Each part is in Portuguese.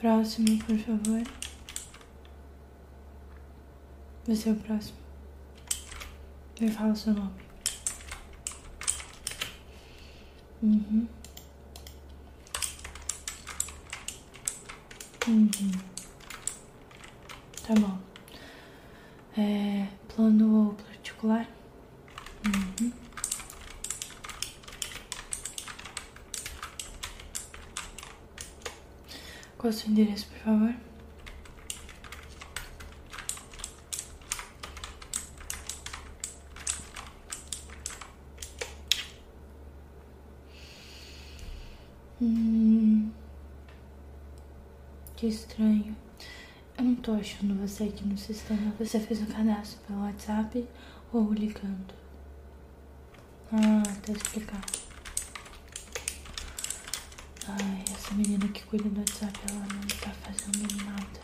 Próximo, por favor. Você é o próximo. Me fala o seu nome. Uhum. Uhum. Tá bom. É, plano particular? Uhum. Qual é o seu endereço, por favor? Hum, que estranho. Eu não tô achando você aqui no sistema. Você fez o cadastro pelo WhatsApp ou ligando? Ah, tá explicado. Ai, essa menina que cuida do WhatsApp, ela não tá fazendo nada.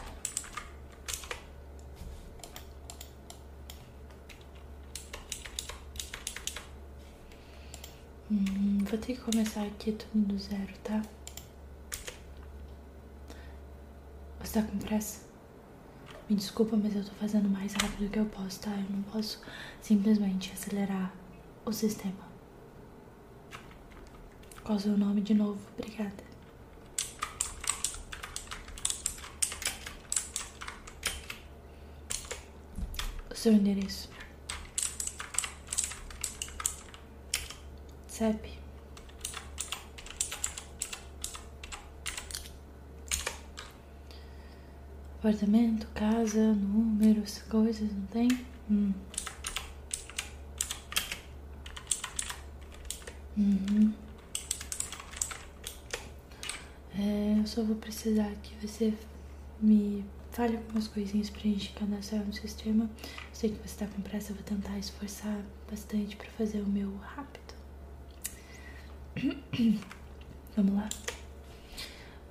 Hum, vou ter que começar aqui tudo do zero, tá? Você tá com pressa? Me desculpa, mas eu tô fazendo mais rápido que eu posso, tá? Eu não posso simplesmente acelerar o sistema. Qual o seu nome de novo? Obrigada. O seu endereço. CEP. Apartamento, casa, números, coisas, não tem? Hum. Uhum. É, eu só vou precisar que você me fale algumas coisinhas pra gente cadastrar no sistema. Sei que você tá com pressa, eu vou tentar esforçar bastante pra fazer o meu rápido. Vamos lá.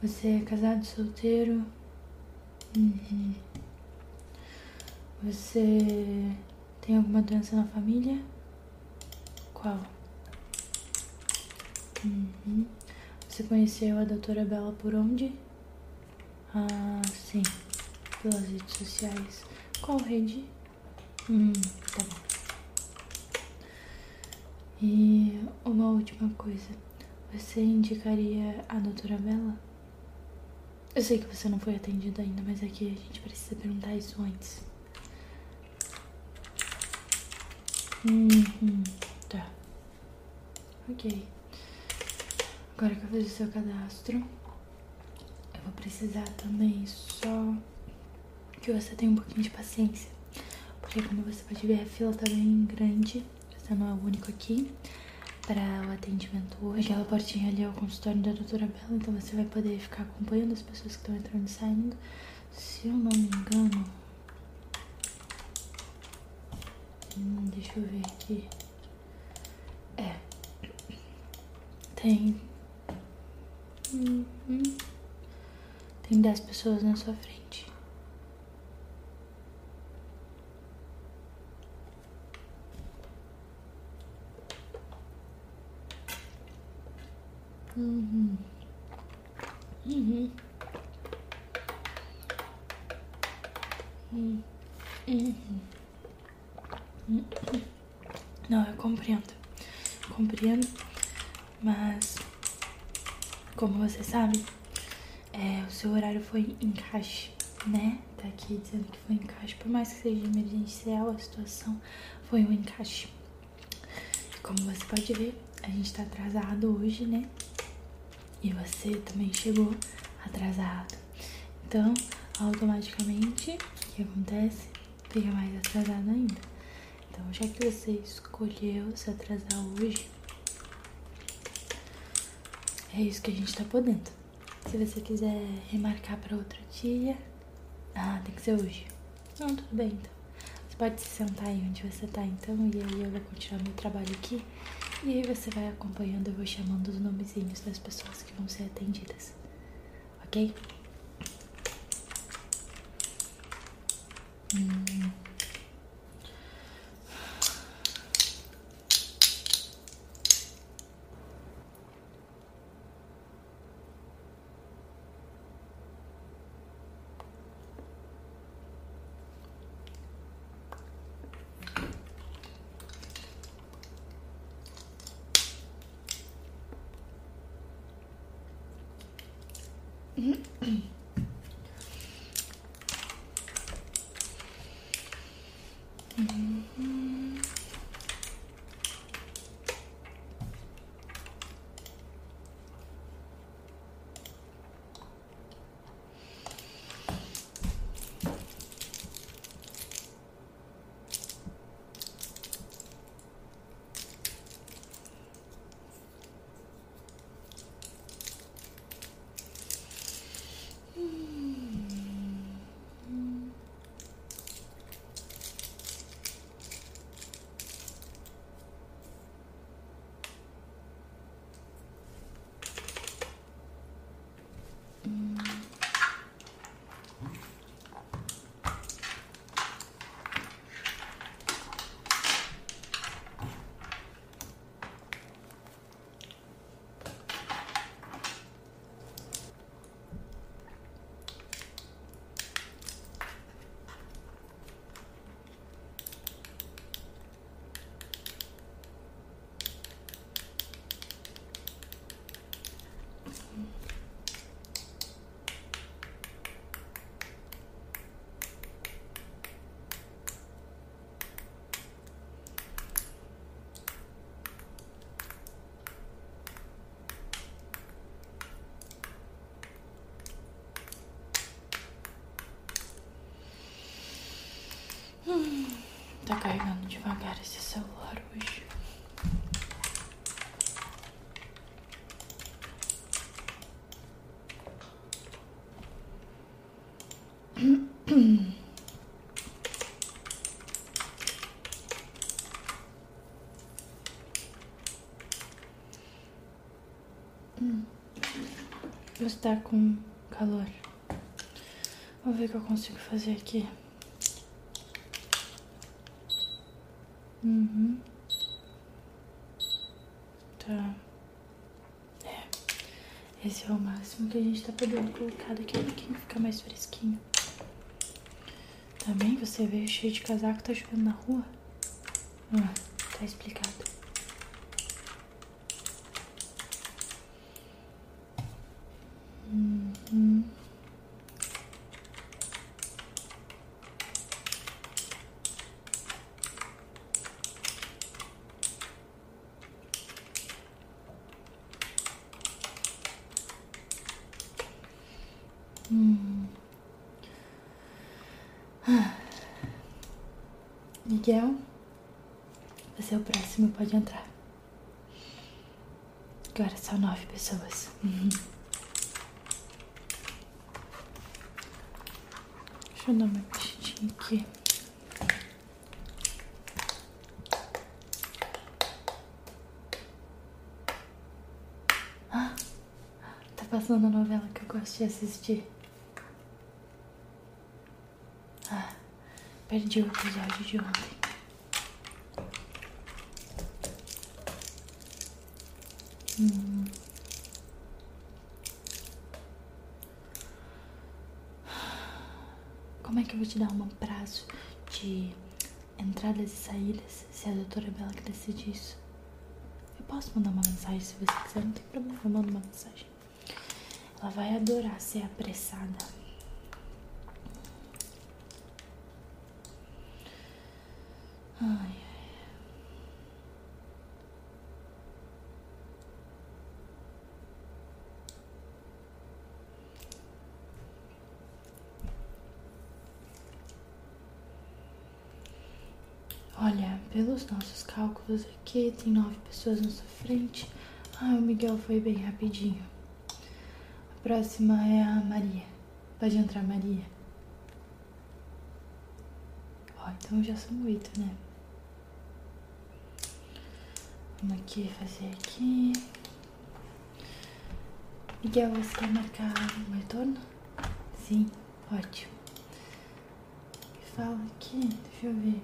Você é casado, solteiro? Uhum. Você tem alguma doença na família? Qual? Uhum. Você conheceu a doutora Bela por onde? Ah, sim. Pelas redes sociais. Qual rede? Hum, tá bom. E uma última coisa. Você indicaria a doutora Bela? Eu sei que você não foi atendida ainda, mas aqui a gente precisa perguntar isso antes. Uhum, tá. Ok. Agora que eu fiz o seu cadastro, eu vou precisar também só que você tenha um pouquinho de paciência. Porque como você pode ver, a fila tá bem grande. Você não é o único aqui para o atendimento hoje. Aquela portinha ali é o consultório da doutora Bela, então você vai poder ficar acompanhando as pessoas que estão entrando e saindo. Se eu não me engano. Hum, deixa eu ver aqui. É. Tem. Hum, hum. Tem 10 pessoas na sua frente. Uhum. Uhum. Uhum. Uhum. Não, eu compreendo. compreendo. Como você sabe, é, o seu horário foi encaixe, né? Tá aqui dizendo que foi encaixe. Por mais que seja emergencial a situação, foi um encaixe. Como você pode ver, a gente tá atrasado hoje, né? e você também chegou atrasado. Então, automaticamente, o que acontece? Fica mais atrasado ainda. Então, já que você escolheu se atrasar hoje, é isso que a gente tá podendo. Se você quiser remarcar para outro dia, ah, tem que ser hoje. Não, tudo bem então. Você pode se sentar aí onde você tá então, e aí eu vou continuar meu trabalho aqui. E aí você vai acompanhando, eu vou chamando os nomezinhos das pessoas que vão ser atendidas. Ok? Hum. Mm-hmm. devagar esse celular hoje. Você tá com calor. Vou ver o que eu consigo fazer aqui. Uhum. Tá. É. Esse é o máximo que a gente tá podendo colocar daqui a pouquinho ficar mais fresquinho. Também você veio cheio de casaco, tá chovendo na rua? Ah, tá explicado. Uhum. Miguel, você é o próximo, pode entrar. Agora são nove pessoas. Uhum. Deixa eu dar uma mexidinha aqui. Ah, tá passando a novela que eu gosto de assistir. Perdi o episódio de ontem. Hum. Como é que eu vou te dar um prazo de entradas e saídas se a doutora Bela que decide isso? Eu posso mandar uma mensagem se você quiser, não tem problema, eu mando uma mensagem. Ela vai adorar ser apressada. Ai, Olha, pelos nossos cálculos aqui, tem nove pessoas na sua frente. Ah, o Miguel foi bem rapidinho. A próxima é a Maria. Pode entrar, Maria. Ó, então já são oito, né? Vamos aqui fazer aqui. Miguel, você quer marcar um retorno? Sim, ótimo. Fala aqui, deixa eu ver.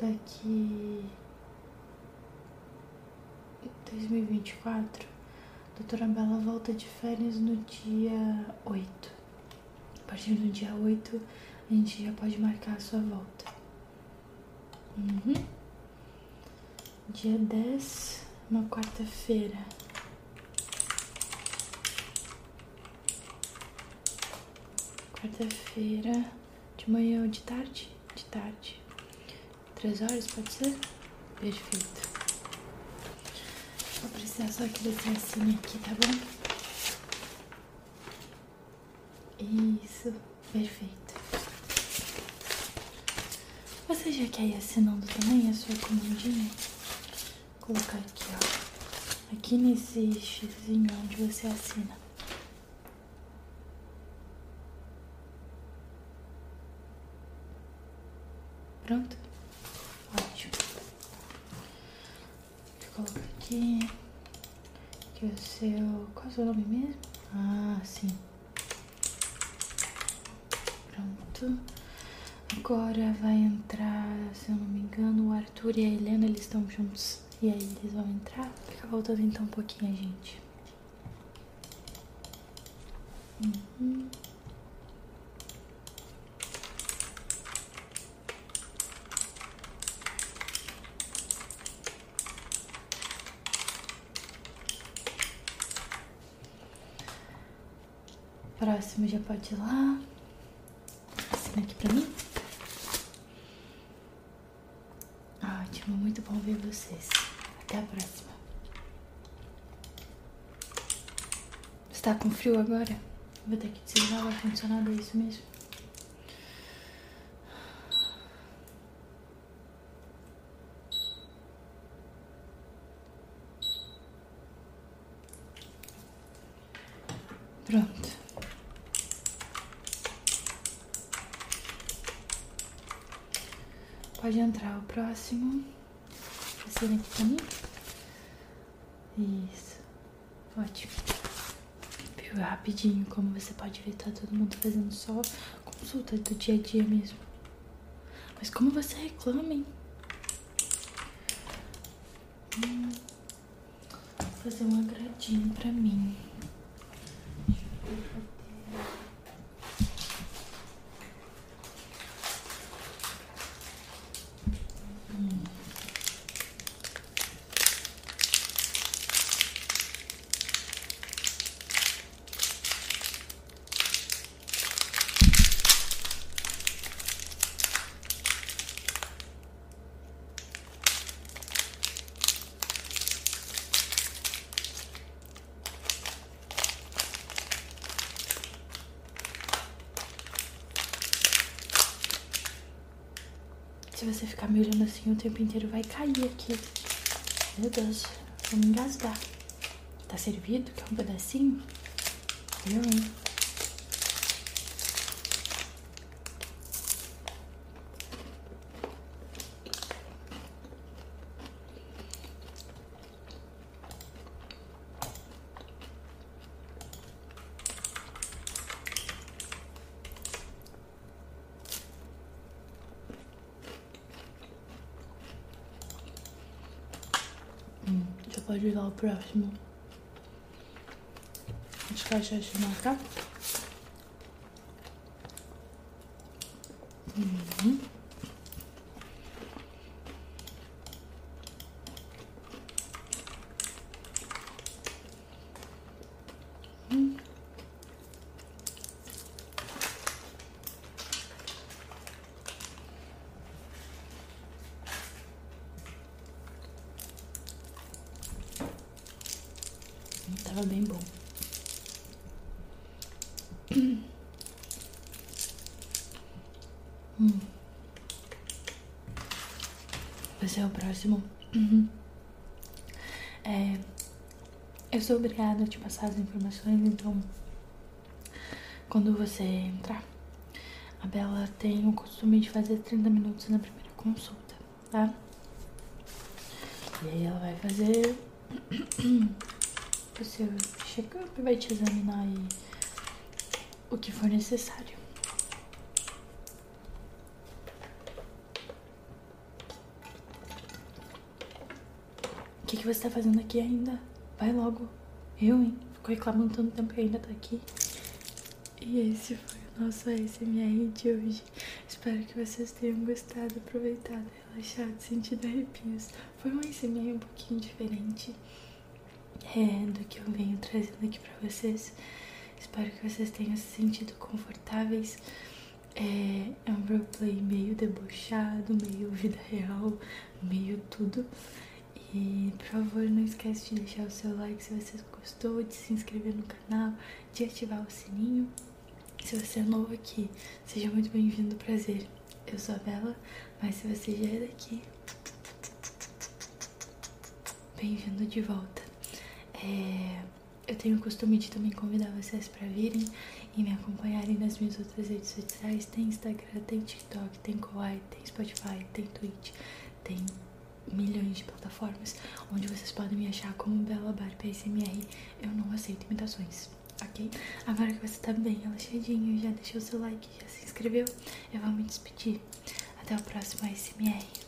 Daqui 2024, a doutora Bela volta de férias no dia 8. A partir do dia 8, a gente já pode marcar a sua volta. Uhum. Dia 10, uma quarta-feira. quarta-feira, de manhã ou de tarde? De tarde. Três horas, pode ser? Perfeito. Vou precisar só que você assine aqui, tá bom? Isso, perfeito. Você já quer ir assinando também a sua comandinha? Vou colocar aqui, ó. Aqui nesse xizinho onde você assina. Pronto? Ótimo. Colocar aqui. Aqui o seu. Qual é o seu nome mesmo? Ah, sim. Pronto. Agora vai entrar, se eu não me engano, o Arthur e a Helena, eles estão juntos. E aí eles vão entrar. Fica voltando então um pouquinho, gente. Uhum. Próximo já pode ir lá. Assina aqui pra mim. Ótimo, muito bom ver vocês. Até a próxima. Está com frio agora? Vou ter que desligar o ar-condicionado, é isso mesmo? Pronto. Pode entrar o próximo. Assina aqui pra mim. Isso. Ótimo. Viu? Rapidinho, como você pode ver, tá todo mundo fazendo só consulta do dia a dia mesmo. Mas como você reclama, hein? Hum, vou fazer um agradinho pra mim. Se você ficar me olhando assim o tempo inteiro, vai cair aqui. Meu Deus, vou me engasgar. Tá servido? Quer um pedacinho? Eu, hein? Hum, já pode ir lá o próximo. As caixas de marcar. Uhum. Hum. Tava bem bom. Hum. Esse é o próximo. Uhum. É, eu sou obrigada a te passar as informações, então quando você entrar, a Bela tem o costume de fazer 30 minutos na primeira consulta, tá? E aí ela vai fazer o seu check-up vai te examinar aí o que for necessário. O que, que você tá fazendo aqui ainda? Vai logo. Eu, hein? Ficou reclamando tanto tempo e ainda tá aqui. E esse foi o nosso ASMR de hoje. Espero que vocês tenham gostado, aproveitado, relaxado, sentido arrepios. Foi um ASMR um pouquinho diferente é, do que eu venho trazendo aqui pra vocês. Espero que vocês tenham se sentido confortáveis. É, é um roleplay meio debochado, meio vida real, meio tudo. E por favor, não esquece de deixar o seu like se você gostou, de se inscrever no canal, de ativar o sininho. Se você é novo aqui, seja muito bem-vindo, prazer. Eu sou a Bela, mas se você já é daqui, bem-vindo de volta. É, eu tenho o costume de também convidar vocês para virem e me acompanharem nas minhas outras redes sociais. Tem Instagram, tem TikTok, tem Kawaii, tem Spotify, tem Twitch, tem milhões de plataformas onde vocês podem me achar como Bela Barba SMR. Eu não aceito imitações, ok? Agora que você tá bem relaxadinho, já deixou seu like, já se inscreveu, eu vou me despedir. Até o próximo SMR.